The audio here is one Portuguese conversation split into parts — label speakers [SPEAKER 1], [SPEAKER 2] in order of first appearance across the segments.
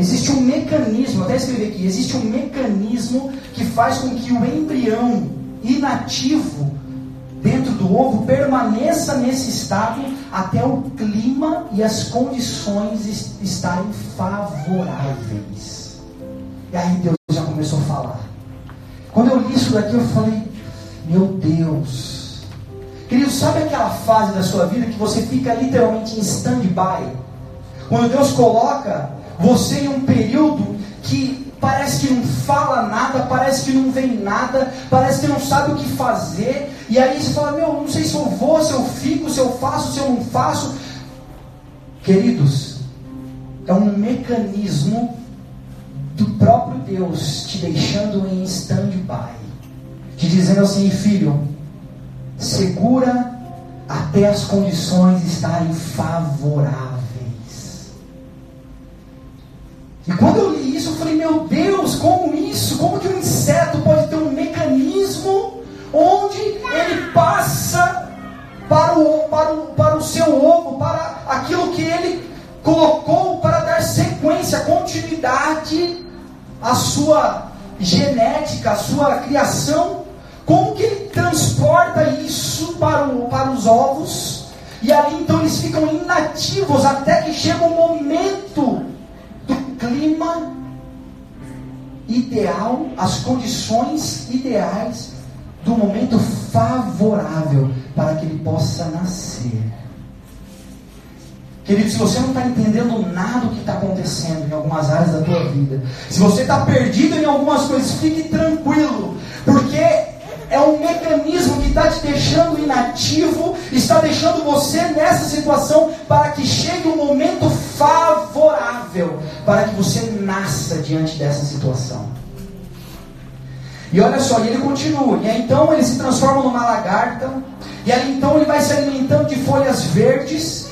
[SPEAKER 1] Existe um mecanismo, até escrevi aqui, existe um mecanismo que faz com que o embrião inativo dentro do ovo permaneça nesse estado até o clima e as condições estarem favoráveis. E aí Deus já começou a falar. Quando eu li isso daqui, eu falei: Meu Deus. Querido, sabe aquela fase da sua vida que você fica literalmente em stand-by? Quando Deus coloca você em um período que parece que não fala nada, parece que não vem nada, parece que não sabe o que fazer, e aí você fala: Meu, não sei se eu vou, se eu fico, se eu faço, se eu não faço. Queridos, é um mecanismo do próprio Deus te deixando em stand-by, te dizendo assim, filho, segura até as condições estarem favoráveis. E quando eu li isso, eu falei, meu Deus, como isso? Como que um inseto pode ter um mecanismo onde ele passa para o, para o, para o seu ovo, para aquilo que ele colocou para dar sequência, continuidade à sua genética, à sua criação? Como que ele transporta isso para, o, para os ovos? E ali então eles ficam inativos até que chega o momento clima ideal, as condições ideais do momento favorável para que ele possa nascer. Querido, se você não está entendendo nada do que está acontecendo em algumas áreas da tua vida, se você está perdido em algumas coisas, fique tranquilo, porque é um mecanismo que está te deixando inativo, está deixando você nessa situação para que chegue um momento favorável, para que você nasça diante dessa situação. E olha só, e ele continua, e aí, então ele se transforma numa lagarta, e aí então ele vai se alimentando de folhas verdes,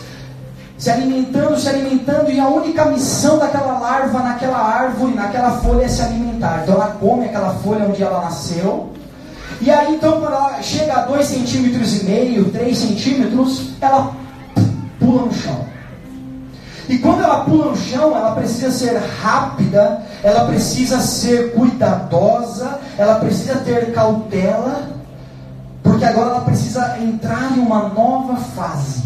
[SPEAKER 1] se alimentando, se alimentando, e a única missão daquela larva naquela árvore, naquela folha é se alimentar. Então ela come aquela folha onde ela nasceu, e aí então quando ela chega a 2 centímetros e meio, 3 centímetros, ela pula no chão. E quando ela pula no chão, ela precisa ser rápida, ela precisa ser cuidadosa, ela precisa ter cautela, porque agora ela precisa entrar em uma nova fase,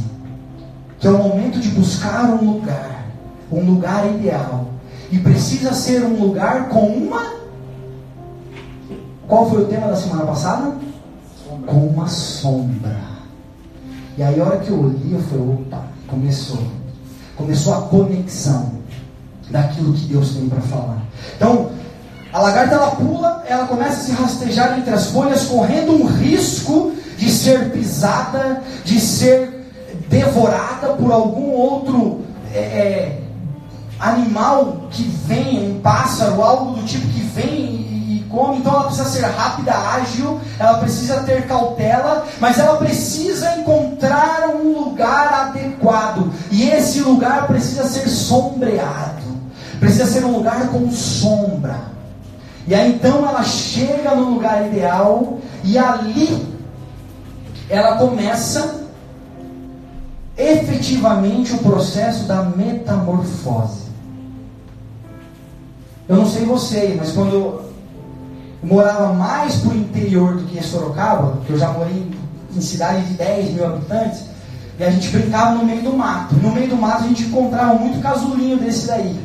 [SPEAKER 1] que é o momento de buscar um lugar, um lugar ideal. E precisa ser um lugar com uma qual foi o tema da semana passada? Sombra. Com uma sombra. E aí a hora que eu olhei, eu falei, opa, começou. Começou a conexão daquilo que Deus tem para falar. Então, a lagarta ela pula, ela começa a se rastejar entre as folhas, correndo um risco de ser pisada, de ser devorada por algum outro é, é animal que vem, um pássaro, algo do tipo que vem come, então ela precisa ser rápida, ágil, ela precisa ter cautela, mas ela precisa encontrar um lugar adequado, e esse lugar precisa ser sombreado, precisa ser um lugar com sombra. E aí então ela chega no lugar ideal, e ali ela começa efetivamente o processo da metamorfose. Eu não sei você, mas quando morava mais para o interior do que em Sorocaba, que eu já morei em cidade de 10 mil habitantes, e a gente brincava no meio do mato. No meio do mato a gente encontrava muito casulinho desse daí,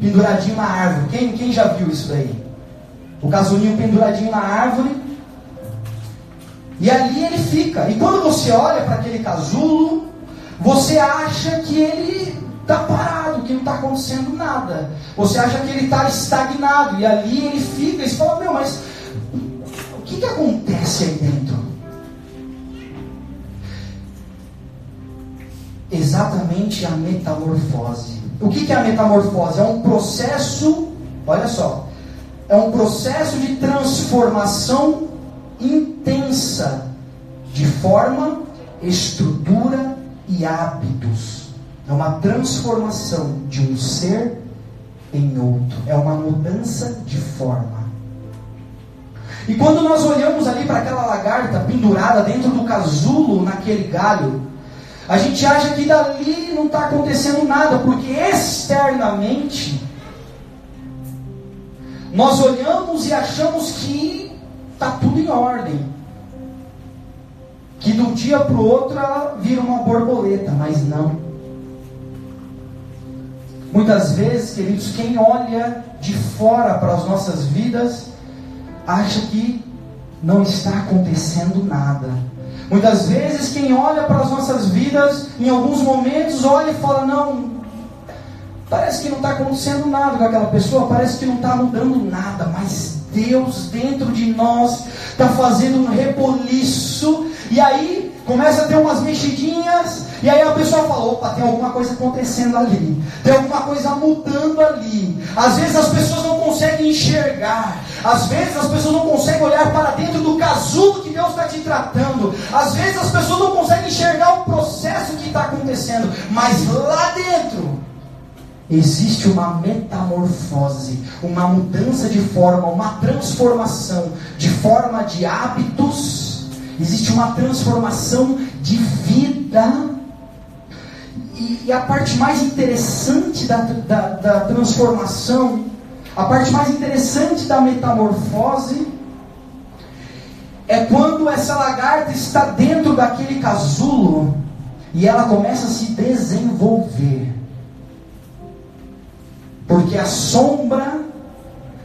[SPEAKER 1] penduradinho na árvore. Quem, quem já viu isso daí? O casulinho penduradinho na árvore. E ali ele fica. E quando você olha para aquele casulo, você acha que ele está parado, que não está acontecendo nada. Você acha que ele está estagnado, e ali ele fica, e você fala, meu, mas o que, que acontece aí dentro? Exatamente a metamorfose. O que, que é a metamorfose? É um processo, olha só, é um processo de transformação intensa de forma, estrutura e hábitos é uma transformação de um ser em outro. É uma mudança de forma. E quando nós olhamos ali para aquela lagarta pendurada dentro do casulo, naquele galho, a gente acha que dali não está acontecendo nada, porque externamente nós olhamos e achamos que está tudo em ordem. Que do dia para o outro ela vira uma borboleta, mas não. Muitas vezes, queridos, quem olha de fora para as nossas vidas acha que não está acontecendo nada. Muitas vezes, quem olha para as nossas vidas, em alguns momentos, olha e fala: Não, parece que não está acontecendo nada com aquela pessoa, parece que não está mudando nada, mas Deus dentro de nós está fazendo um reboliço, e aí começa a ter umas mexidinhas, e aí a pessoa fala: opa, tem alguma coisa acontecendo ali, tem alguma coisa mudando ali. Às vezes as pessoas não conseguem enxergar, às vezes as pessoas não conseguem olhar para dentro do casulo que Deus está te tratando, às vezes as pessoas não conseguem enxergar o processo que está acontecendo, mas lá dentro existe uma metamorfose, uma mudança de forma, uma transformação de forma de hábitos. Existe uma transformação de vida. E, a parte mais interessante da, da, da transformação, a parte mais interessante da metamorfose, é quando essa lagarta está dentro daquele casulo e ela começa a se desenvolver. Porque a sombra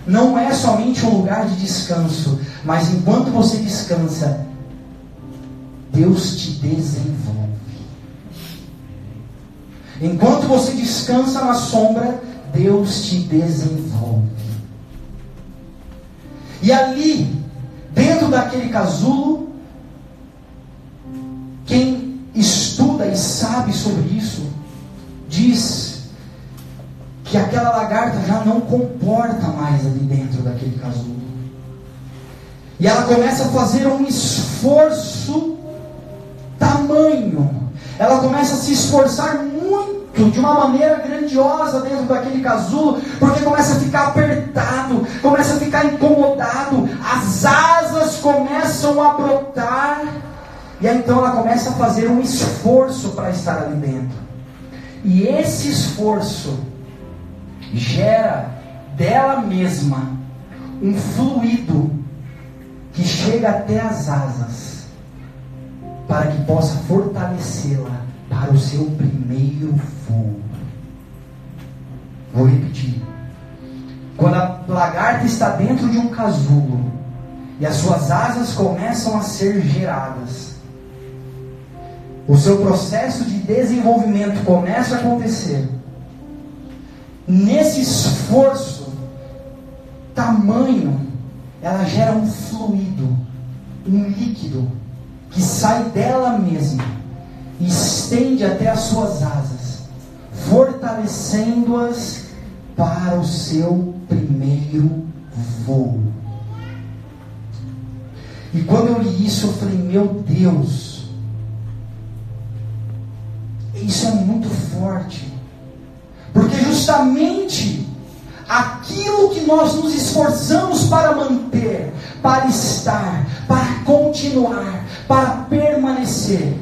[SPEAKER 1] não é somente um lugar de descanso, mas enquanto você descansa, Deus te desenvolve. Enquanto você descansa na sombra, Deus te desenvolve. E ali, dentro daquele casulo, quem estuda e sabe sobre isso, diz que aquela lagarta já não comporta mais ali dentro daquele casulo. E ela começa a fazer um esforço tamanho. Ela começa a se esforçar muito, de uma maneira grandiosa dentro daquele casulo, porque começa a ficar apertado, começa a ficar incomodado, as asas começam a brotar, e aí então ela começa a fazer um esforço para estar ali dentro. E esse esforço gera dela mesma um fluido que chega até as asas para que possa fortalecê-la para o seu primeiro voo. Vou repetir. Quando a lagarta está dentro de um casulo e as suas asas começam a ser geradas, o seu processo de desenvolvimento começa a acontecer. Nesse esforço, tamanho, ela gera um fluido, um líquido que sai dela mesma e estende até as suas asas, fortalecendo-as para o seu primeiro voo. E quando eu li isso, eu falei: Meu Deus, isso é muito forte, porque justamente aquilo que nós nos esforçamos para manter, para estar, para continuar, para permanecer,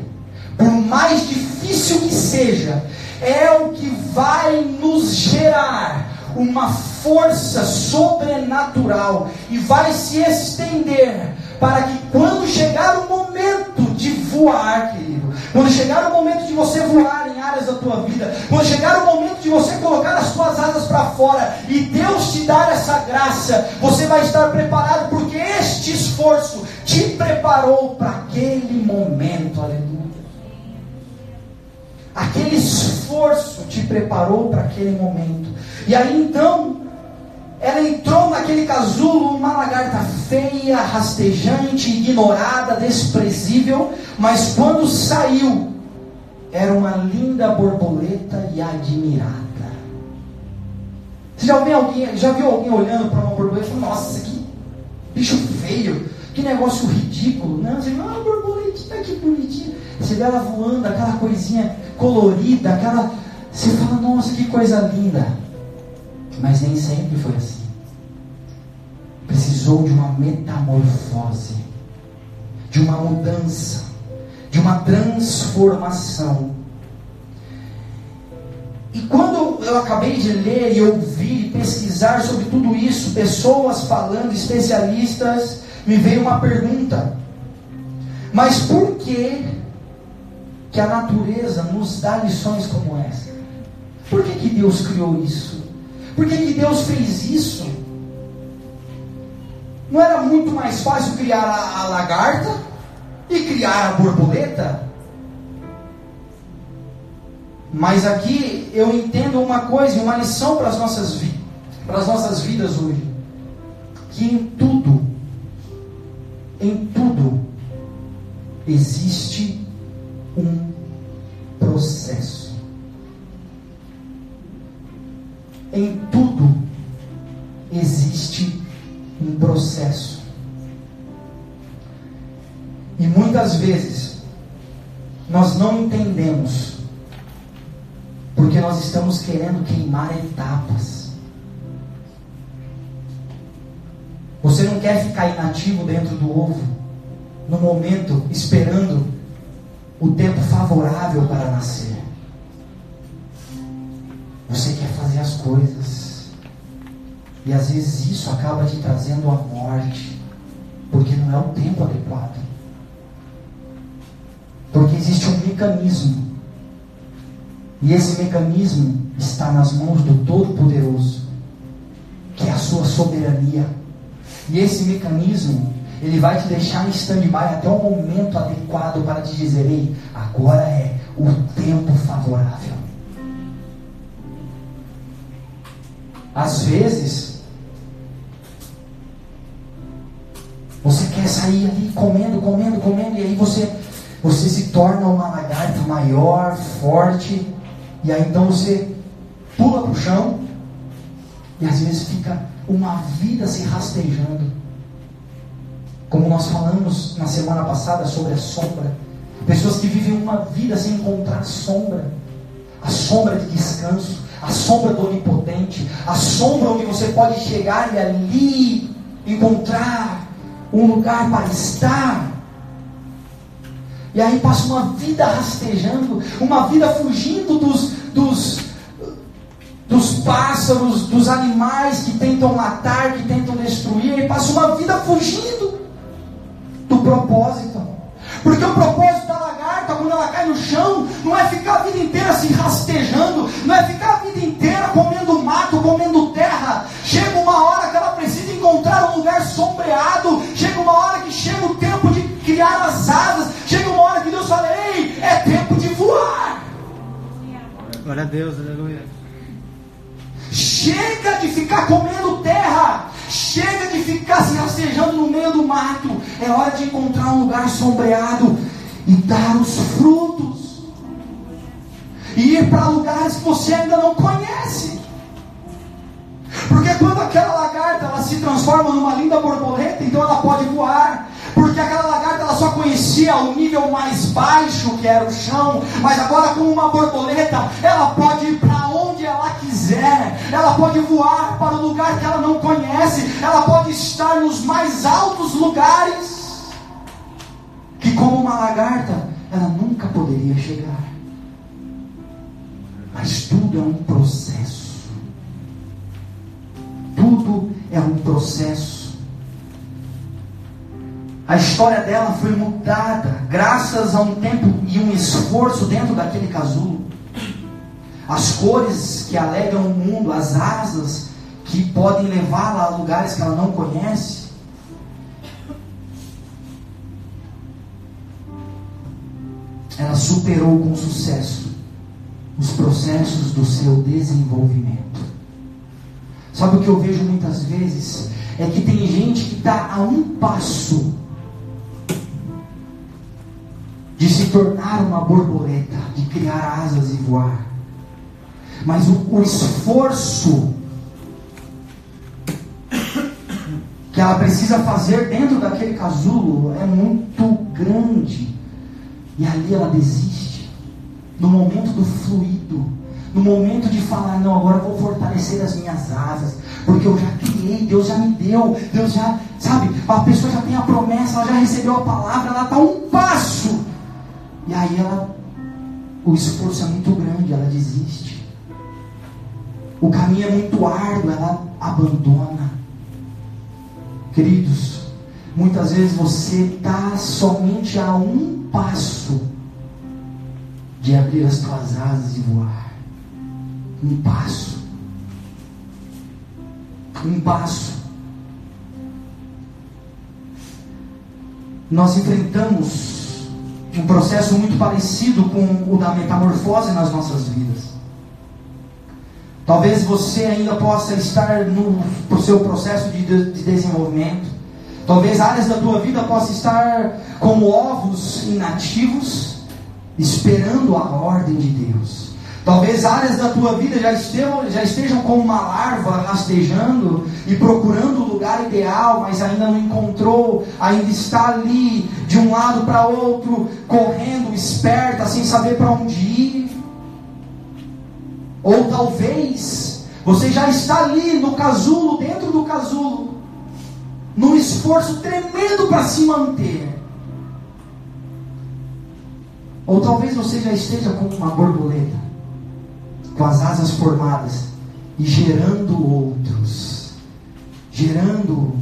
[SPEAKER 1] por mais difícil que seja, é o que vai nos gerar uma força sobrenatural e vai se estender para que quando chegar o momento de voar, querido, quando chegar o momento de você voar em áreas da tua vida, quando chegar o momento de você colocar as suas asas para fora e Deus te dar essa graça, você vai estar preparado porque este esforço te preparou para aquele momento, aleluia. Aquele esforço te preparou para aquele momento. E aí então, ela entrou naquele casulo, uma lagarta feia, rastejante, ignorada, desprezível, mas quando saiu, era uma linda borboleta e admirada. Você já viu alguém, já viu alguém olhando para uma borboleta e falando, nossa, que bicho feio, que negócio ridículo. Não, você fala, ah, borboletinha, que bonitinha. Você vê ela voando, aquela coisinha colorida, aquela. Você fala, nossa, que coisa linda. Mas nem sempre foi assim. Precisou de uma metamorfose, de uma mudança, de uma transformação. e quando eu acabei de ler e ouvir e pesquisar sobre tudo isso, pessoas falando, especialistas, me veio uma pergunta. Mas por que que a natureza nos dá lições como essa? Por que, que Deus criou isso? Por que, que Deus fez isso? Não era muito mais fácil criar a, a lagarta e criar a borboleta? Mas aqui eu entendo uma coisa, uma lição para as nossas, para as nossas vidas hoje. Que em tudo, em tudo, existe queimar etapas. Você não quer ficar inativo dentro do ovo, no momento, esperando o tempo favorável para nascer. Você quer fazer as coisas. E às vezes isso acaba te trazendo a morte, porque não é o tempo adequado. Porque existe um mecanismo. E esse mecanismo está nas mãos do Todo-Poderoso, que é a sua soberania. E esse mecanismo ele vai te deixar em stand-by até o momento adequado para te dizer: Ei, agora é o tempo favorável. Às vezes, você quer sair ali comendo, comendo, comendo, e aí você, você se torna uma lagarta maior, forte, e aí então você pula para o chão, e às vezes fica uma vida se rastejando. Como nós falamos na semana passada sobre a sombra. Pessoas que vivem uma vida sem encontrar sombra. A sombra de descanso, a sombra do onipotente, a sombra onde você pode chegar e ali encontrar um lugar para estar. E aí passa uma vida rastejando, uma vida fugindo dos, dos, pássaros, dos animais que tentam matar, que tentam destruir, e passa uma vida fugindo do propósito. Porque o propósito da lagarta, quando ela cai no chão, não é ficar a vida inteira se rastejando, não é ficar a vida inteira comendo mato, comendo terra. Chega uma hora que ela precisa encontrar um lugar sombreado, chega uma hora que chega o tempo de criar as asas, chega uma hora que Deus fala: Ei, é tempo de voar.
[SPEAKER 2] Glória a Deus, aleluia.
[SPEAKER 1] Chega de ficar comendo terra. Chega de ficar se rastejando no meio do mato. É hora de encontrar um lugar sombreado e dar os frutos. E ir para lugares que você ainda não conhece. Porque quando aquela lagarta ela se transforma numa linda borboleta, então ela pode voar. Porque aquela lagarta ela só conhecia o nível mais baixo, que era o chão, mas agora com uma borboleta, ela pode ir para onde ela quiser. Ela pode voar para o lugar que ela não conhece. Ela pode estar nos mais altos lugares. Que como uma lagarta, ela nunca poderia chegar. Mas tudo é um processo. Tudo é um processo. A história dela foi mudada graças a um tempo e um esforço dentro daquele casulo. As cores que alegram o mundo, as asas que podem levá-la a lugares que ela não conhece. Ela superou com sucesso os processos do seu desenvolvimento. Sabe o que eu vejo muitas vezes? É que tem gente que está a um passo de se tornar uma borboleta, de criar asas e voar. Mas o, o esforço que ela precisa fazer dentro daquele casulo é muito grande. E ali ela desiste. No momento do fluido, no momento de falar, não, agora vou fortalecer as minhas asas, porque eu já criei, Deus já me deu, Deus já, sabe, a pessoa já tem a promessa, ela já recebeu a palavra, ela está um passo. E aí ela, o esforço é muito grande, ela desiste. o caminho é muito árduo, ela abandona. Queridos, muitas vezes você está somente a um passo de abrir as tuas asas e voar. Um passo. Um passo. Nós enfrentamos um processo muito parecido com o da metamorfose nas nossas vidas. Talvez você ainda possa estar no, seu processo de, de desenvolvimento. Talvez áreas da tua vida possam estar como ovos inativos, esperando a ordem de Deus. Talvez áreas da tua vida já estejam, já estejam como uma larva rastejando e procurando o lugar ideal, mas ainda não encontrou, ainda está ali de um lado para outro, correndo, esperta, sem saber para onde ir. Ou talvez você já está ali no casulo, dentro do casulo, num esforço tremendo para se manter. Ou talvez você já esteja como uma borboleta, com as asas formadas e gerando outros, gerando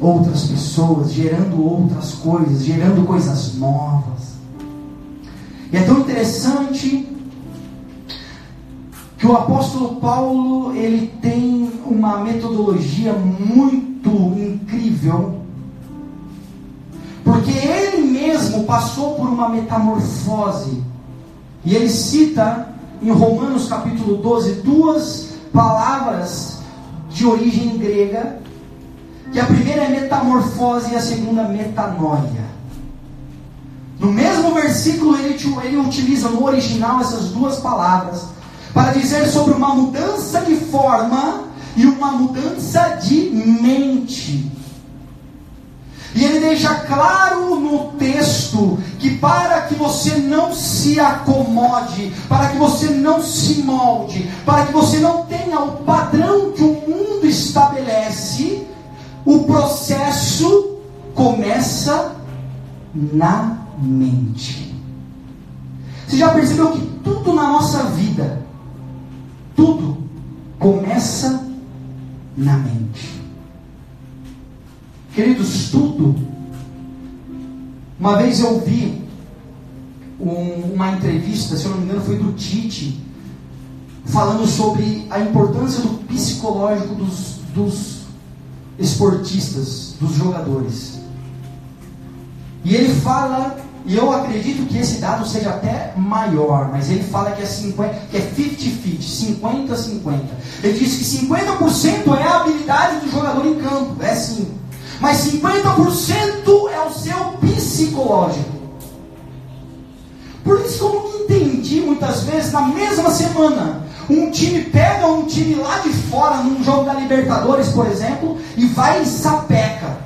[SPEAKER 1] outras pessoas, gerando outras coisas, gerando coisas novas. E é tão interessante que o apóstolo Paulo ele tem uma metodologia muito incrível, porque ele mesmo passou por uma metamorfose. E ele cita em Romanos capítulo 12 duas palavras de origem grega, que a primeira é metamorfose e a segunda metanoia. No mesmo versículo ele, ele utiliza no original essas duas palavras para dizer sobre uma mudança de forma e uma mudança de mente. E ele deixa claro no texto que para que você não se acomode, para que você não se molde, para que você não tenha o padrão que o mundo estabelece, o processo começa na mente. Você já percebeu que tudo na nossa vida tudo começa na mente. Queridos, tudo. Uma vez eu vi um, uma entrevista, se eu não me engano, foi do Tite, falando sobre a importância do psicológico dos, dos esportistas, dos jogadores. E ele fala e eu acredito que esse dado seja até maior, mas ele fala que é 50, que é 50-50, 50-50. Ele diz que 50% é a habilidade do jogador em campo, é sim. Mas 50% é o seu psicológico. Por isso que eu não entendi muitas vezes, na mesma semana, um time pega um time lá de fora, num jogo da Libertadores, por exemplo, e vai e sapeca.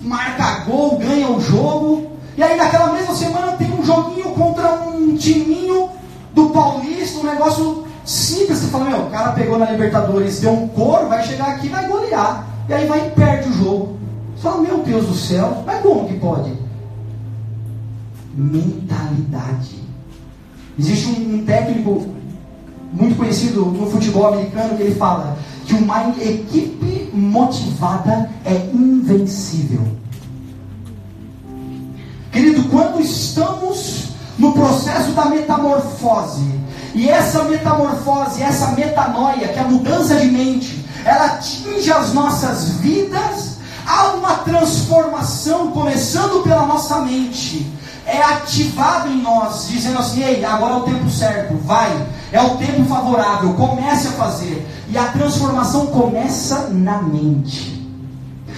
[SPEAKER 1] Marca gol, ganha o jogo, e aí naquela mesma semana tem um joguinho contra um timinho do Paulista, um negócio simples. Você fala, meu, o cara pegou na Libertadores, deu um coro, vai chegar aqui e vai golear. E aí vai e perde o jogo. Fala, meu Deus do céu, mas como que pode? Mentalidade. Existe um, um técnico muito conhecido no futebol americano que ele fala que uma equipe motivada é invencível. Querido, quando estamos no processo da metamorfose, e essa metamorfose, essa metanoia, que é a mudança de mente, ela atinge as nossas vidas, há uma transformação começando pela nossa mente. É ativado em nós, dizendo assim: ei, agora é o tempo certo, vai, é o tempo favorável, comece a fazer. E a transformação começa na mente.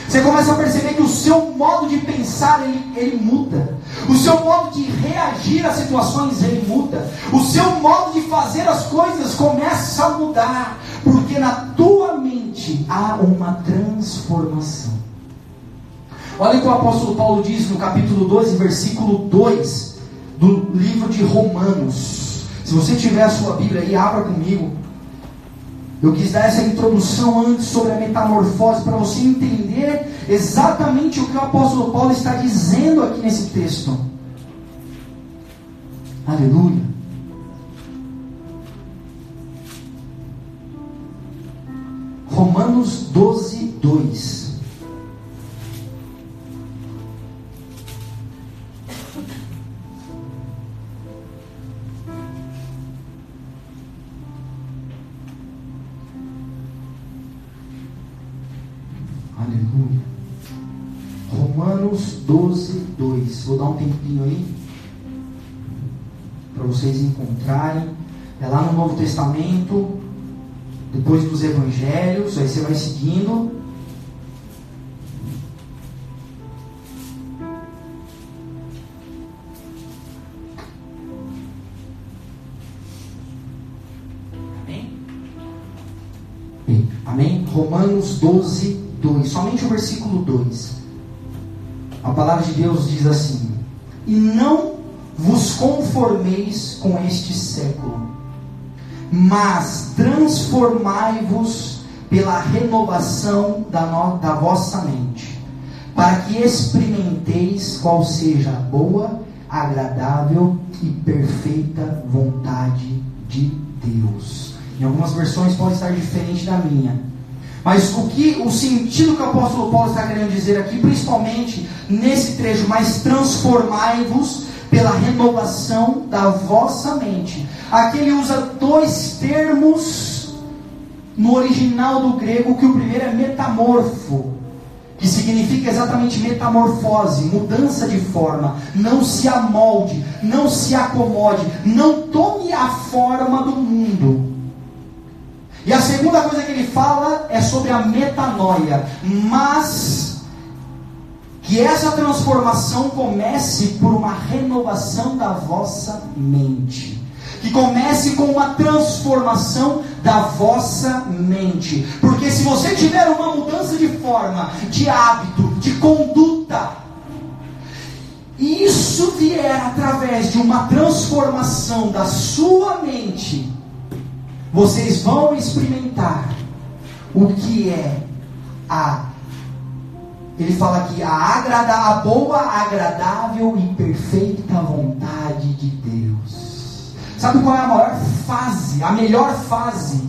[SPEAKER 1] Você começa a perceber que o seu modo de pensar ele, ele muda. O seu modo de reagir às situações ele muda. O seu modo de fazer as coisas começa a mudar. Porque na tua mente há uma transformação. Olha o que o apóstolo Paulo diz no capítulo 12, versículo 2 do livro de Romanos. Se você tiver a sua Bíblia aí, abra comigo. Eu quis dar essa introdução antes sobre a metamorfose para você entender exatamente o que o apóstolo Paulo está dizendo aqui nesse texto. Aleluia. Romanos 12, 2. 12, 2. Vou dar um tempinho aí para vocês encontrarem. É lá no Novo Testamento, depois dos Evangelhos, aí você vai seguindo. Amém? Amém? Romanos 12, 2. Somente o versículo 2. A palavra de Deus diz assim: E não vos conformeis com este século, mas transformai-vos pela renovação da, no, da vossa mente, para que experimenteis qual seja a boa, agradável e perfeita vontade de Deus. Em algumas versões pode estar diferente da minha. Mas o que o sentido que o apóstolo Paulo está querendo dizer aqui, principalmente nesse trecho, mas transformai-vos pela renovação da vossa mente. Aqui ele usa dois termos no original do grego, que o primeiro é metamorfo, que significa exatamente metamorfose, mudança de forma. Não se amolde, não se acomode, não tome a forma do mundo. E a segunda coisa que ele fala é sobre a metanoia, mas que essa transformação comece por uma renovação da vossa mente. Que comece com uma transformação da vossa mente. Porque se você tiver uma mudança de forma, de hábito, de conduta, e isso vier através de uma transformação da sua mente, vocês vão experimentar o que é a ele fala aqui a agrada, a boa, agradável e perfeita vontade de Deus. Sabe qual é a maior fase, a melhor fase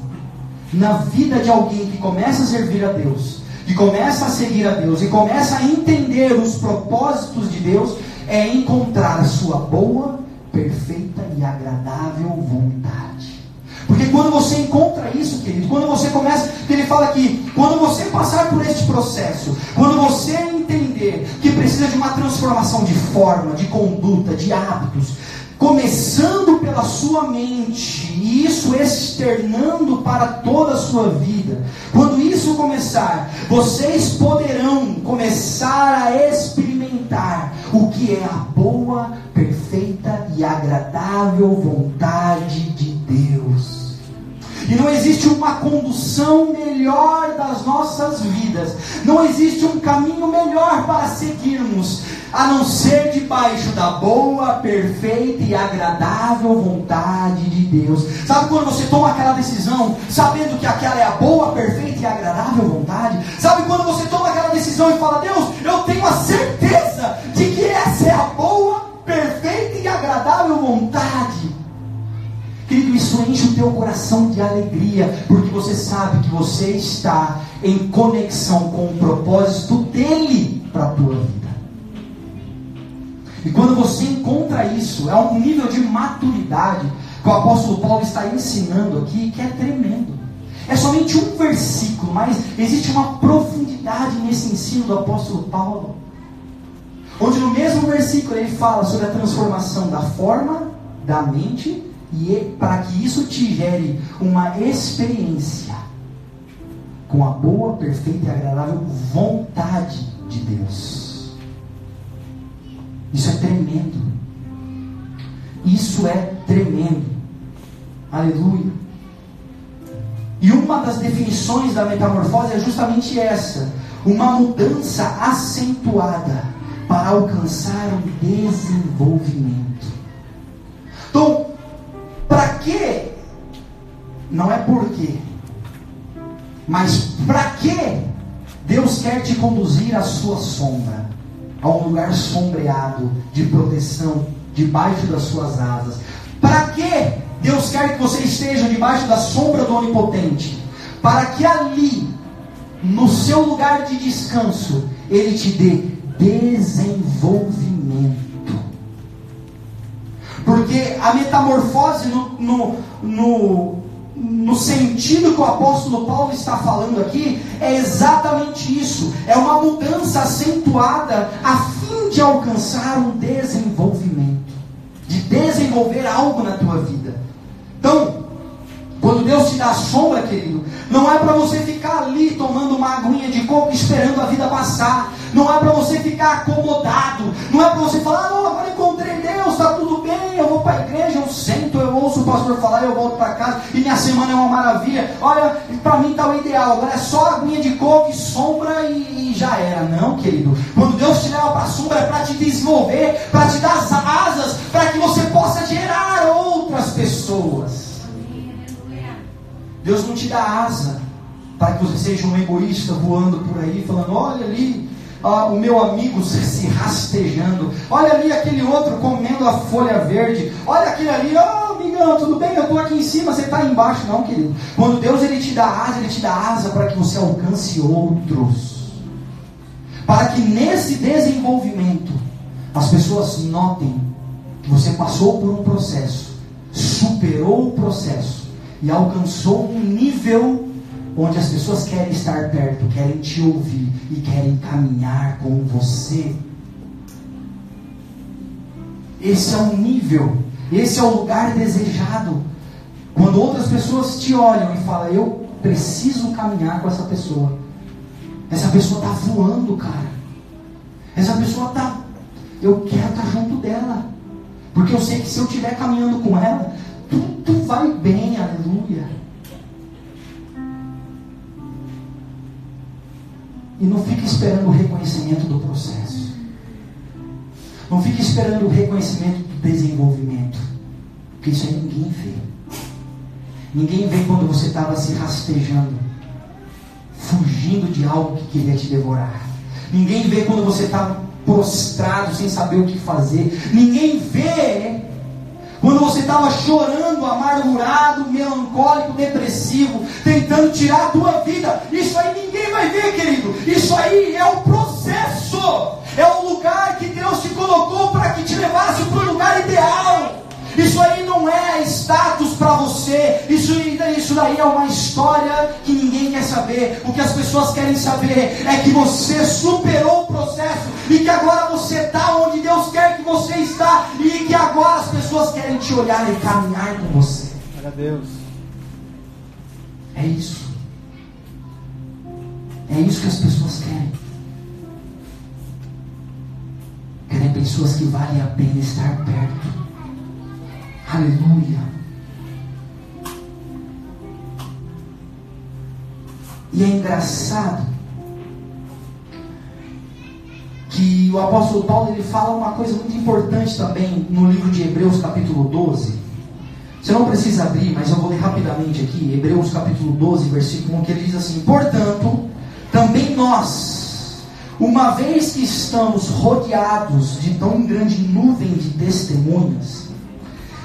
[SPEAKER 1] na vida de alguém que começa a servir a Deus, que começa a seguir a Deus e começa a entender os propósitos de Deus é encontrar a sua boa, perfeita e agradável vontade. Porque quando você encontra isso, querido, quando você começa, que ele fala aqui, quando você passar por este processo, quando você entender que precisa de uma transformação de forma, de conduta, de hábitos, começando pela sua mente, e isso externando para toda a sua vida. Quando isso começar, vocês poderão começar a experimentar o que é a boa, perfeita e agradável vontade de Deus. E não existe uma condução melhor das nossas vidas. Não existe um caminho melhor para seguirmos, a não ser debaixo da boa, perfeita e agradável vontade de Deus. Sabe quando você toma aquela decisão, sabendo que aquela é a boa, perfeita e agradável vontade? Sabe quando você toma aquela decisão e fala: Deus, eu tenho a certeza de que essa é a boa, perfeita e agradável vontade Querido, isso enche o teu coração de alegria, porque você sabe que você está em conexão com o propósito dele para a tua vida. E quando você encontra isso, é um nível de maturidade que o apóstolo Paulo está ensinando aqui, que é tremendo. É somente um versículo, mas existe uma profundidade nesse ensino do apóstolo Paulo. Onde no mesmo versículo ele fala sobre a transformação da forma, da mente e para que isso te gere uma experiência com a boa, perfeita e agradável vontade de Deus. Isso é tremendo. Isso é tremendo. Aleluia. E uma das definições da metamorfose é justamente essa: uma mudança acentuada para alcançar um desenvolvimento. Então, para quê? Não é por quê. Mas para que Deus quer te conduzir à sua sombra, a um lugar sombreado de proteção, debaixo das suas asas? Para que Deus quer que você esteja debaixo da sombra do Onipotente? Para que ali no seu lugar de descanso, Ele te dê desenvolvimento. Porque a metamorfose no, no, no, no, sentido que o apóstolo Paulo está falando aqui, é exatamente isso. É uma mudança acentuada a fim de alcançar um desenvolvimento. De desenvolver algo na tua vida. Então, quando Deus te dá sombra, querido, não é para você ficar ali tomando uma aguinha de coco esperando a vida passar. Não é para você ficar acomodado. Não é para você falar, ah, não, agora encontrei Deus, está tudo bem, eu vou para a igreja, eu sento, eu ouço o pastor falar, eu volto para casa e minha semana é uma maravilha. Olha, para mim está o ideal. Agora é só aguinha de coco e sombra e, e já era. Não, querido. Quando Deus te leva para a sombra é para te desenvolver, para te dar as asas, para que você possa gerar outras pessoas. Deus não te dá asa para que você seja um egoísta voando por aí, falando: olha ali, ah, o meu amigo se rastejando, olha ali aquele outro comendo a folha verde, olha aquele ali, oh amigão, tudo bem? Eu estou aqui em cima, você está embaixo. Não, querido. Quando Deus ele te dá asa, ele te dá asa para que você alcance outros, para que nesse desenvolvimento as pessoas notem que você passou por um processo, superou o processo e alcançou um nível onde as pessoas querem estar perto, querem te ouvir e querem caminhar com você. Esse é o nível, esse é o lugar desejado. Quando outras pessoas te olham e falam, eu preciso caminhar com essa pessoa. Essa pessoa está voando, cara. Essa pessoa está. Eu quero estar tá junto dela. Porque eu sei que se eu estiver caminhando com ela, tudo vai bem, aleluia. E não fique esperando o reconhecimento do processo. Não fique esperando o reconhecimento do desenvolvimento. Porque isso aí ninguém vê. Ninguém vê quando você estava se rastejando, fugindo de algo que queria te devorar. Ninguém vê quando você estava prostrado, sem saber o que fazer. Ninguém vê quando você estava chorando, amargurado, melancólico, depressivo, tentando tirar a tua vida. Isso aí ninguém vai ver, querido. Isso aí é o processo. É o lugar que Deus te colocou para que te levasse para o lugar ideal. Isso aí não é status para você. Isso, isso daí é uma história que ninguém quer saber. O que as pessoas querem saber é que você superou o processo e que agora você está onde Deus quer que você está e que agora as pessoas querem te olhar e caminhar com você.
[SPEAKER 2] Glória a Deus.
[SPEAKER 1] É isso. É isso que as pessoas querem. Querem pessoas que valem a pena estar perto Aleluia. E é engraçado que o apóstolo Paulo ele fala uma coisa muito importante também no livro de Hebreus, capítulo 12. Você não precisa abrir, mas eu vou ler rapidamente aqui. Hebreus, capítulo 12, versículo 1, que ele diz assim: Portanto, também nós, uma vez que estamos rodeados de tão grande nuvem de testemunhas,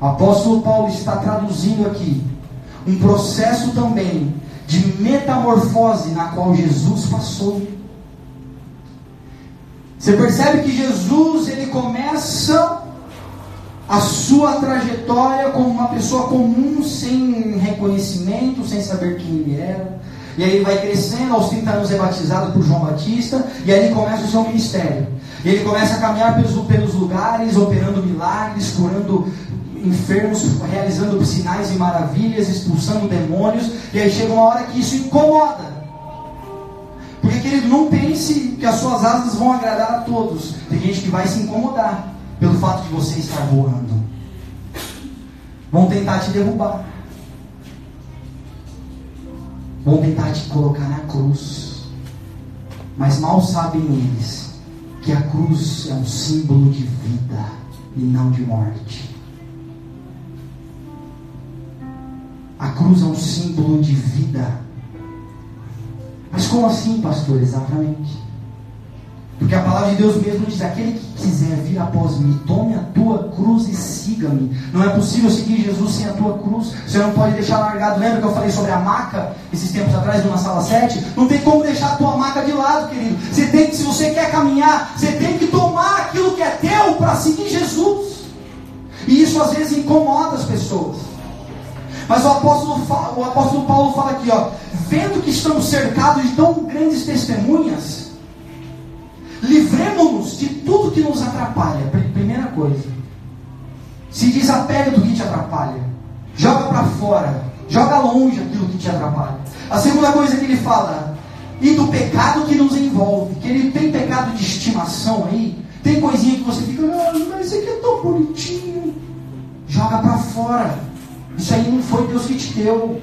[SPEAKER 1] O apóstolo Paulo está traduzindo aqui um processo também de metamorfose na qual Jesus passou. Você percebe que Jesus ele começa a sua trajetória como uma pessoa comum, sem reconhecimento, sem saber quem ele era. E aí ele vai crescendo, aos 30 anos é batizado por João Batista, e aí ele começa o seu ministério. E ele começa a caminhar pelos, pelos lugares, operando milagres, curando enfermos, realizando sinais e maravilhas, expulsando demônios, e aí chega uma hora que isso incomoda. Porque, querido, não pense que as suas asas vão agradar a todos. Tem gente que vai se incomodar pelo fato de você estar voando. Vão tentar te derrubar. vão tentar te colocar na cruz. Mas mal sabem eles que a cruz é um símbolo de vida e não de morte. A cruz é um símbolo de vida. Mas como assim, pastor? Exatamente. Porque a palavra de Deus mesmo diz: aquele que quiser vir após mim, tome a tua cruz e siga-me. Não é possível seguir Jesus sem a tua cruz. Você não pode deixar largado. Lembra que eu falei sobre a maca esses tempos atrás, numa sala 7? Não tem como deixar a tua maca de lado, querido. Você tem que, se você quer caminhar, você tem que tomar aquilo que é teu para seguir Jesus. E isso às vezes incomoda as pessoas. Mas o apóstolo, o apóstolo Paulo fala aqui, ó, vendo que estamos cercados de tão grandes testemunhas, livremos-nos de tudo que nos atrapalha. Primeira coisa, se desapega do que te atrapalha, joga para fora, joga longe aquilo que te atrapalha. A segunda coisa que ele fala, e do pecado que nos envolve, que ele tem pecado de estimação aí, tem coisinha que você fica, ah, mas esse aqui é tão bonitinho, joga para fora. Isso aí não foi Deus que te deu.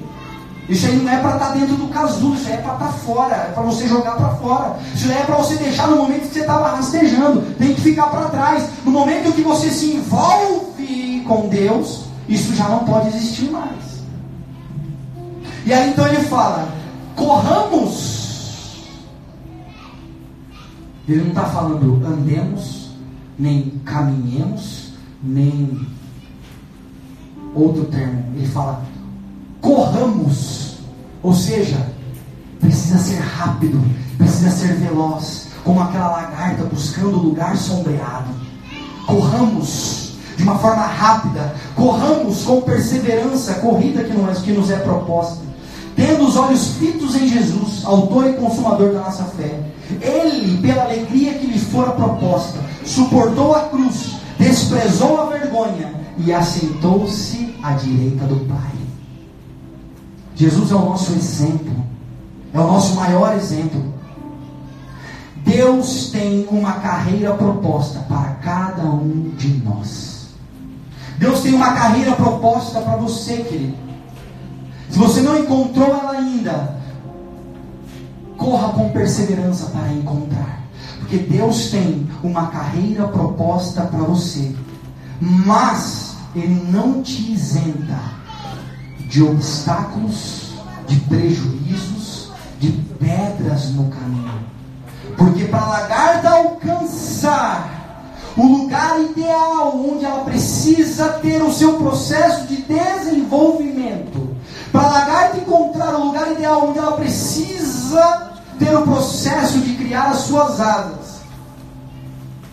[SPEAKER 1] Isso aí não é para estar tá dentro do casulo, isso aí é para estar tá fora, é para você jogar para fora. Isso aí é para você deixar no momento que você estava rastejando, tem que ficar para trás. No momento que você se envolve com Deus, isso já não pode existir mais. E aí então ele fala: corramos. Ele não está falando andemos, nem caminhemos, nem outro termo. Ele fala corramos. Ou seja, precisa ser rápido, precisa ser veloz, como aquela lagarta buscando lugar sombreado. Corramos de uma forma rápida, corramos com perseverança corrida que nos, que nos é proposta, tendo os olhos fitos em Jesus, autor e consumador da nossa fé. Ele, pela alegria que lhe fora proposta, suportou a cruz, desprezou a vergonha e assentou-se à direita do Pai. Jesus é o nosso exemplo, é o nosso maior exemplo. Deus tem uma carreira proposta para cada um de nós. Deus tem uma carreira proposta para você, querido. Se você não encontrou ela ainda, corra com perseverança para encontrar. Porque Deus tem uma carreira proposta para você. Mas Ele não te isenta de obstáculos, de prejuízos, de pedras no caminho. Porque para a lagarta alcançar o lugar ideal onde ela precisa ter o seu processo de desenvolvimento, para a lagarta encontrar o lugar ideal onde ela precisa ter o processo de criar as suas asas,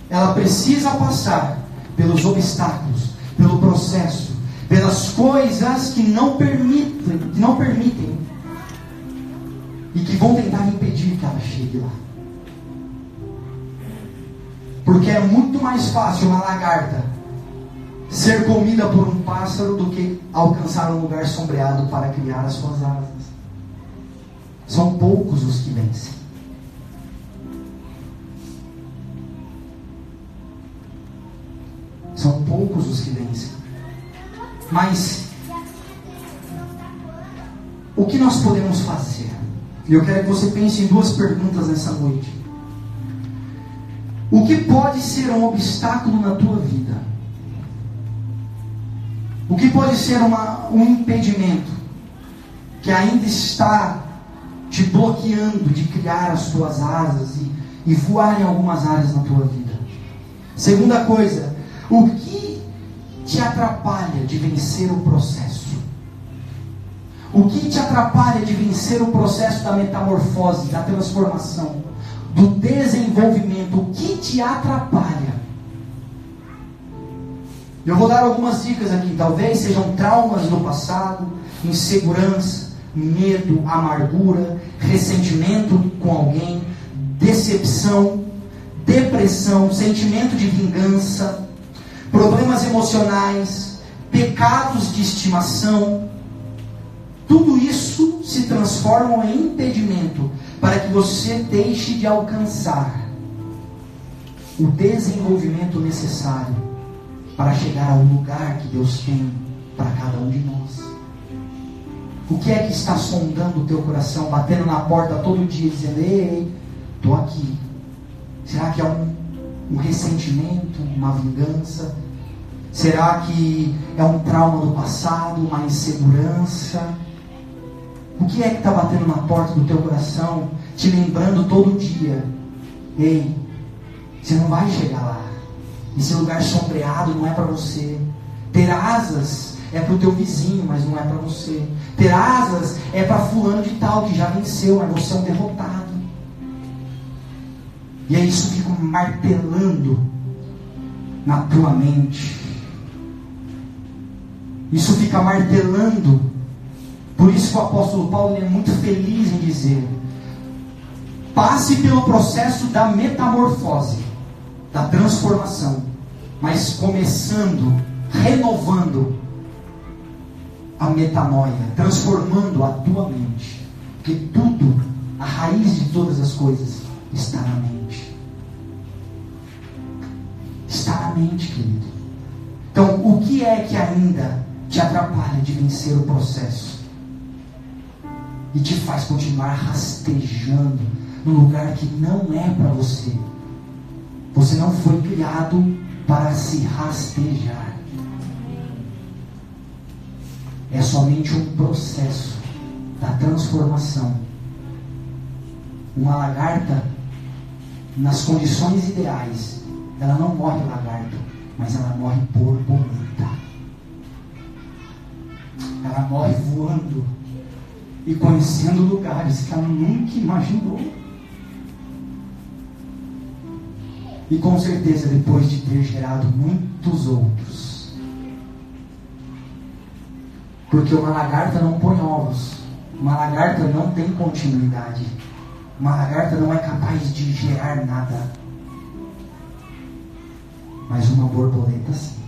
[SPEAKER 1] ela precisa passar pelos obstáculos, pelo processo pelas coisas que não permitem, que não permitem e que vão tentar impedir que ela chegue lá. Porque é muito mais fácil uma lagarta ser comida por um pássaro do que alcançar um lugar sombreado para criar as suas asas. São poucos os que vencem. São poucos os que vencem. Mas o que nós podemos fazer? E eu quero que você pense em duas perguntas nessa noite. O que pode ser um obstáculo na tua vida? O que pode ser uma, um impedimento que ainda está te bloqueando de criar as tuas asas e, e voar em algumas áreas na tua vida? Segunda coisa, o que te atrapalha de vencer o processo? O que te atrapalha de vencer o processo da metamorfose, da transformação, do desenvolvimento? O que te atrapalha? Eu vou dar algumas dicas aqui. Talvez sejam traumas do passado, insegurança, medo, amargura, ressentimento com alguém, decepção, depressão, sentimento de vingança, problemas emocionais, pecados de estimação, tudo isso se transforma em impedimento para que você deixe de alcançar o desenvolvimento necessário para chegar ao lugar que Deus tem para cada um de nós. O que é que está sondando o teu coração, batendo na porta todo dia, dizendo: Ei, estou aqui. Será que é um, um ressentimento, uma vingança? Será que é um trauma do passado, uma insegurança? O que é que está batendo na porta do teu coração, te lembrando todo dia? Ei, você não vai chegar lá. Esse lugar sombreado não é para você. Ter asas é para o teu vizinho, mas não é para você. Ter asas é para fulano de tal que já venceu, mas você é um derrotado. E aí isso fica martelando na tua mente. Isso fica martelando. Por isso que o apóstolo Paulo é muito feliz em dizer: passe pelo processo da metamorfose, da transformação, mas começando, renovando a metanoia, transformando a tua mente. Porque tudo, a raiz de todas as coisas, está na mente. Está na mente, querido. Então, o que é que ainda te atrapalha de vencer o processo? E te faz continuar rastejando num lugar que não é para você. Você não foi criado para se rastejar. É somente um processo da transformação. Uma lagarta, nas condições ideais, ela não morre lagarta, mas ela morre borboleta. Ela morre voando e conhecendo lugares que ela nunca imaginou. E com certeza, depois de ter gerado muitos outros. Porque uma lagarta não põe ovos. Uma lagarta não tem continuidade. Uma lagarta não é capaz de gerar nada. Mas uma borboleta sim.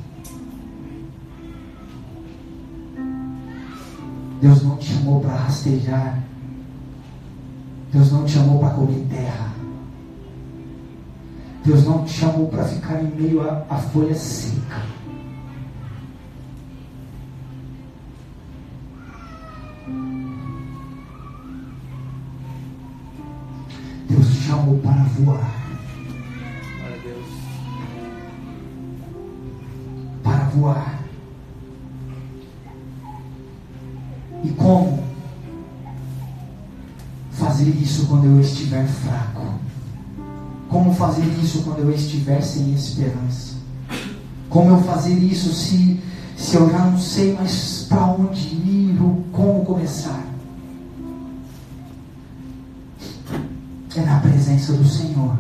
[SPEAKER 1] Deus não te chamou para rastejar. Deus não te chamou para comer terra. Deus não te chamou para ficar em meio à folha seca. Deus te chamou para voar. Para voar. E como fazer isso quando eu estiver fraco? Como fazer isso quando eu estiver sem esperança? Como eu fazer isso se, se eu já não sei mais para onde ir ou como começar? É na presença do Senhor.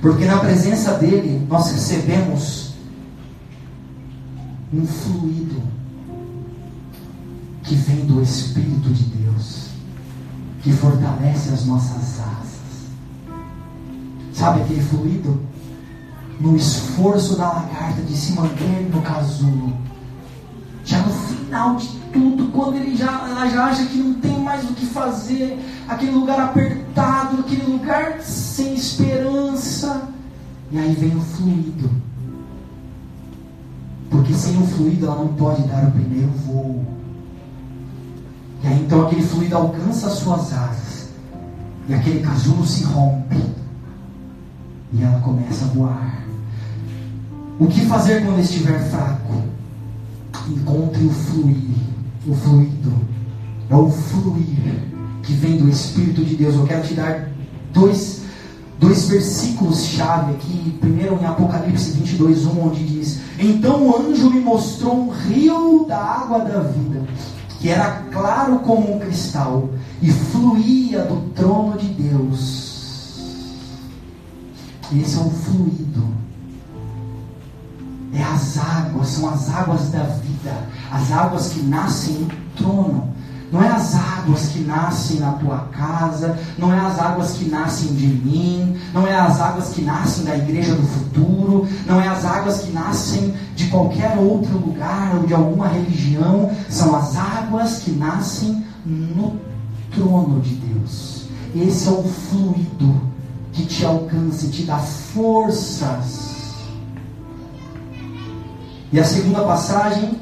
[SPEAKER 1] Porque na presença dele nós recebemos um fluido que vem do Espírito de Deus que fortalece as nossas asas. Sabe aquele fluido? No esforço da lagarta de se manter no casulo. Já no final de tudo, quando ele já, ela já acha que não tem mais o que fazer, aquele lugar apertado, aquele lugar sem esperança. E aí vem o fluido. Porque sem o fluido ela não pode dar o primeiro voo. E aí então aquele fluido alcança as suas asas. E aquele casulo se rompe. E ela começa a voar. O que fazer quando estiver fraco? Encontre o fluir. O fluido. É o fluir que vem do Espírito de Deus. Eu quero te dar dois, dois versículos-chave aqui. Primeiro em Apocalipse 22, 1, onde diz: Então o anjo me mostrou um rio da água da vida que era claro como um cristal e fluía do trono de Deus. Esse é o fluido. É as águas, são as águas da vida, as águas que nascem no trono. Não é as águas que nascem na tua casa, não é as águas que nascem de mim, não é as águas que nascem da igreja do futuro, não é as águas que nascem de qualquer outro lugar ou de alguma religião, são as águas que nascem no trono de Deus. Esse é o fluido que te alcança e te dá forças. E a segunda passagem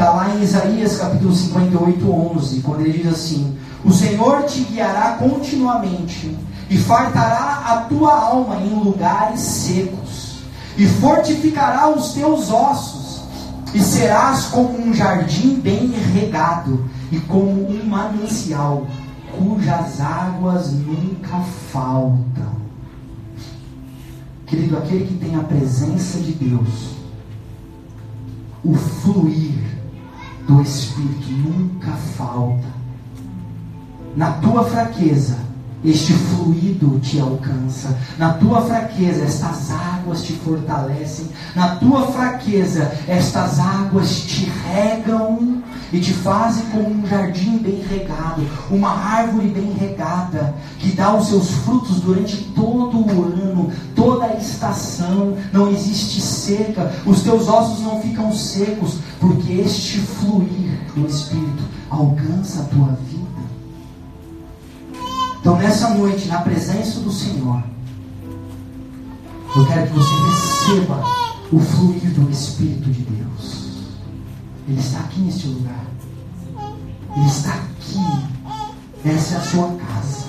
[SPEAKER 1] Está lá em Isaías capítulo 58, 11, quando ele diz assim: O Senhor te guiará continuamente e fartará a tua alma em lugares secos, e fortificará os teus ossos, e serás como um jardim bem regado, e como um manancial, cujas águas nunca faltam. Querido, aquele que tem a presença de Deus, o fluir do Espírito nunca falta. Na tua fraqueza, este fluido te alcança. Na tua fraqueza, estas águas te fortalecem. Na tua fraqueza, estas águas te regam e te fazem como um jardim bem regado, uma árvore bem regada, que dá os seus frutos durante todo o ano, toda a estação, não existe seca, os teus ossos não ficam secos, porque este fluir do Espírito alcança a tua vida. Então, nessa noite, na presença do Senhor, eu quero que você receba o fluir do Espírito de Deus. Ele está aqui neste lugar. Ele está aqui. Essa é a sua casa.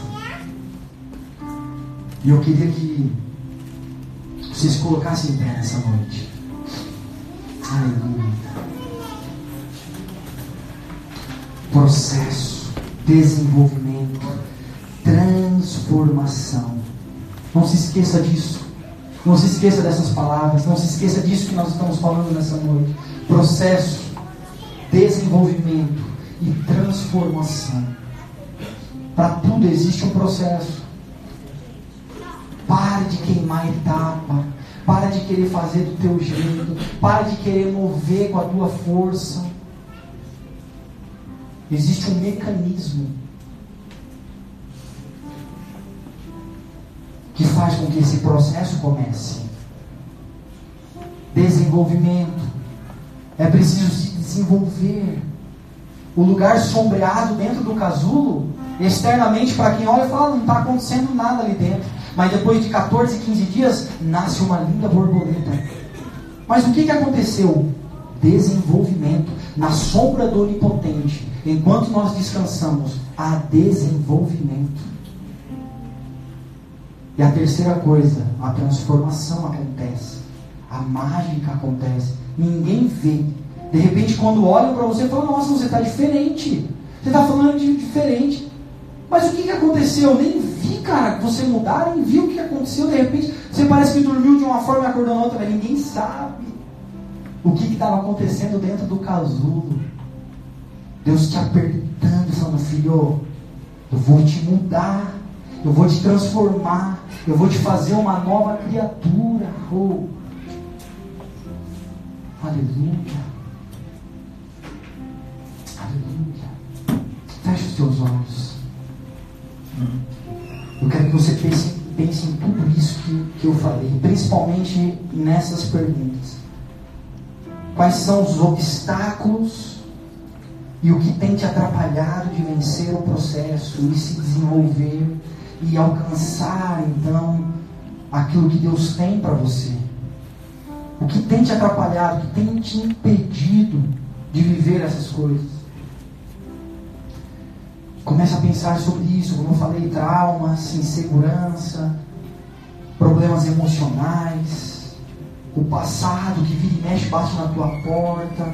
[SPEAKER 1] E eu queria que vocês colocassem em pé nessa noite. Aleluia. Processo, desenvolvimento, transformação. Não se esqueça disso. Não se esqueça dessas palavras. Não se esqueça disso que nós estamos falando nessa noite. Processo, desenvolvimento e transformação. Para tudo existe um processo. Pare de queimar etapa. Para de querer fazer do teu jeito. Para de querer mover com a tua força. Existe um mecanismo que faz com que esse processo comece. Desenvolvimento. É preciso se desenvolver. O lugar sombreado dentro do casulo, externamente, para quem olha, fala, não está acontecendo nada ali dentro. Mas depois de 14, 15 dias, nasce uma linda borboleta. Mas o que, que aconteceu? Desenvolvimento. Na sombra do onipotente, enquanto nós descansamos, há desenvolvimento. E a terceira coisa, a transformação acontece. A mágica acontece. Ninguém vê, de repente, quando olham para você, falam: Nossa, você está diferente. Você está falando de diferente. Mas o que, que aconteceu? Eu nem vi, cara, que você mudar, nem vi o que aconteceu. De repente, você parece que dormiu de uma forma e acordou na outra, mas ninguém sabe o que estava acontecendo dentro do casulo. Deus te apertando, falando: Filho, eu vou te mudar, eu vou te transformar, eu vou te fazer uma nova criatura. Oh. Aleluia. Aleluia. Feche os teus olhos. Eu quero que você pense, pense em tudo isso que, que eu falei, principalmente nessas perguntas. Quais são os obstáculos e o que tem te atrapalhado de vencer o processo e se desenvolver e alcançar então aquilo que Deus tem para você? O que tem te atrapalhado, o que tem te impedido de viver essas coisas? Começa a pensar sobre isso, como eu falei, traumas, insegurança, problemas emocionais, o passado que vira e mexe bate na tua porta,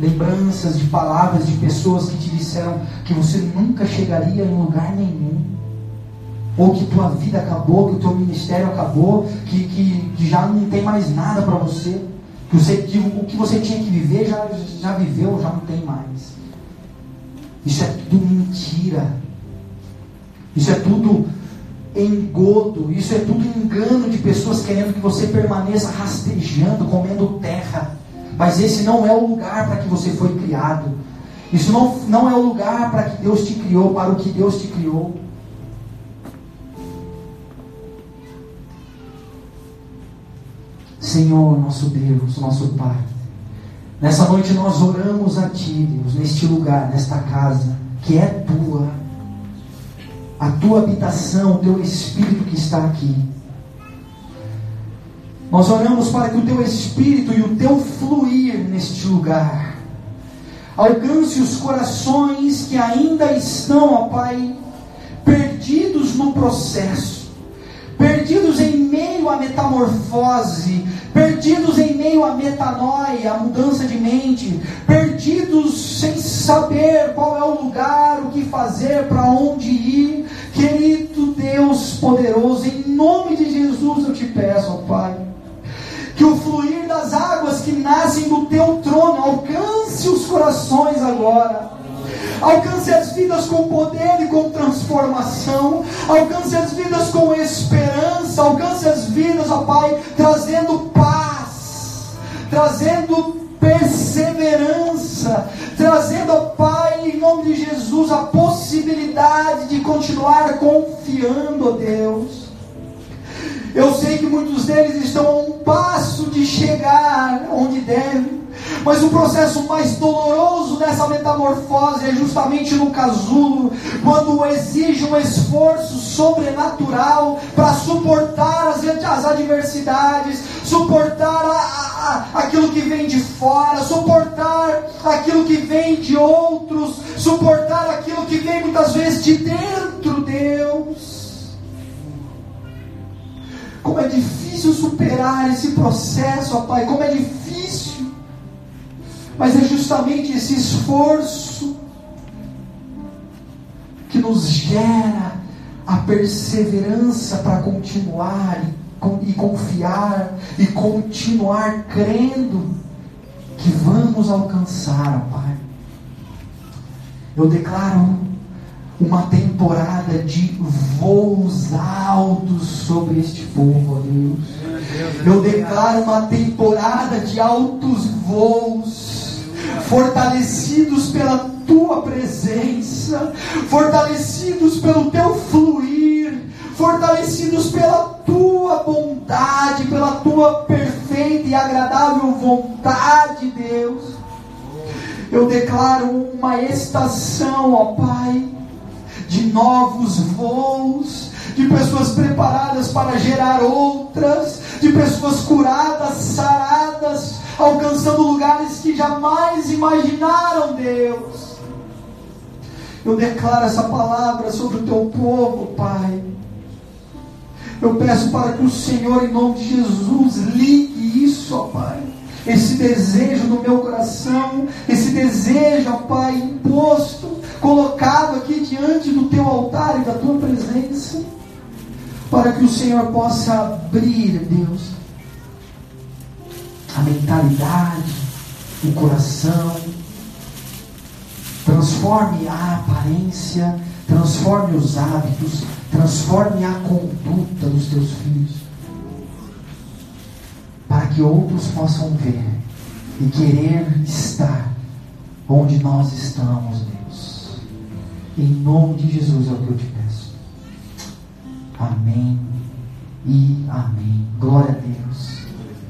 [SPEAKER 1] lembranças de palavras de pessoas que te disseram que você nunca chegaria em lugar nenhum, ou que tua vida acabou, que o teu ministério acabou, que, que, que já não tem mais nada para você, que, você, que o que você tinha que viver já, já viveu, já não tem mais. Isso é tudo mentira. Isso é tudo engodo. Isso é tudo engano de pessoas querendo que você permaneça rastejando, comendo terra. Mas esse não é o lugar para que você foi criado. Isso não, não é o lugar para que Deus te criou, para o que Deus te criou. Senhor, nosso Deus, nosso Pai. Nessa noite nós oramos a Ti, Deus, neste lugar, nesta casa, que é tua. A tua habitação, o teu Espírito que está aqui. Nós oramos para que o teu Espírito e o teu fluir neste lugar Alcance os corações que ainda estão, ó Pai, perdidos no processo, perdidos em meio à metamorfose, perdidos em meio à metanoia, à mudança de mente, perdidos sem saber qual é o lugar, o que fazer, para onde ir. Querido Deus poderoso, em nome de Jesus eu te peço, ó Pai, que o fluir das águas que nascem do teu trono alcance os corações agora alcance as vidas com poder e com transformação, alcance as vidas com esperança, alcance as vidas, ó Pai, trazendo paz, trazendo perseverança, trazendo, ó Pai, em nome de Jesus, a possibilidade de continuar confiando, ó Deus. Eu sei que muitos deles estão a um passo de chegar onde devem, mas o processo mais doloroso dessa metamorfose é justamente no casulo, quando exige um esforço sobrenatural para suportar as, as adversidades, suportar a, a, aquilo que vem de fora, suportar aquilo que vem de outros, suportar aquilo que vem muitas vezes de dentro, Deus. Como é difícil superar esse processo, ó Pai, como é difícil mas é justamente esse esforço que nos gera a perseverança para continuar e, confiar e continuar crendo que vamos alcançar, ó Pai. Eu declaro uma temporada de voos altos sobre este povo, ó Deus. Eu declaro uma temporada de altos voos fortalecidos pela tua presença, fortalecidos pelo teu fluir, fortalecidos pela tua bondade, pela tua perfeita e agradável vontade, Deus. Eu declaro uma estação, ó Pai, de novos voos, de pessoas preparadas para gerar outras, de pessoas curadas, saradas, alcançando lugares que jamais imaginaram, Deus. Eu declaro essa palavra sobre o teu povo, Pai. Eu peço para que o Senhor, em nome de Jesus, ligue isso, ó Pai. Esse desejo no meu coração, esse desejo, ó Pai, imposto, colocado aqui diante do teu altar e da tua presença, para que o Senhor possa abrir, Deus, a mentalidade, o coração, transforme a aparência, transforme os hábitos, transforme a conduta dos teus filhos, para que outros possam ver e querer estar onde nós estamos, Deus. Em nome de Jesus é o que eu te peço. Amém e amém. Glória a Deus.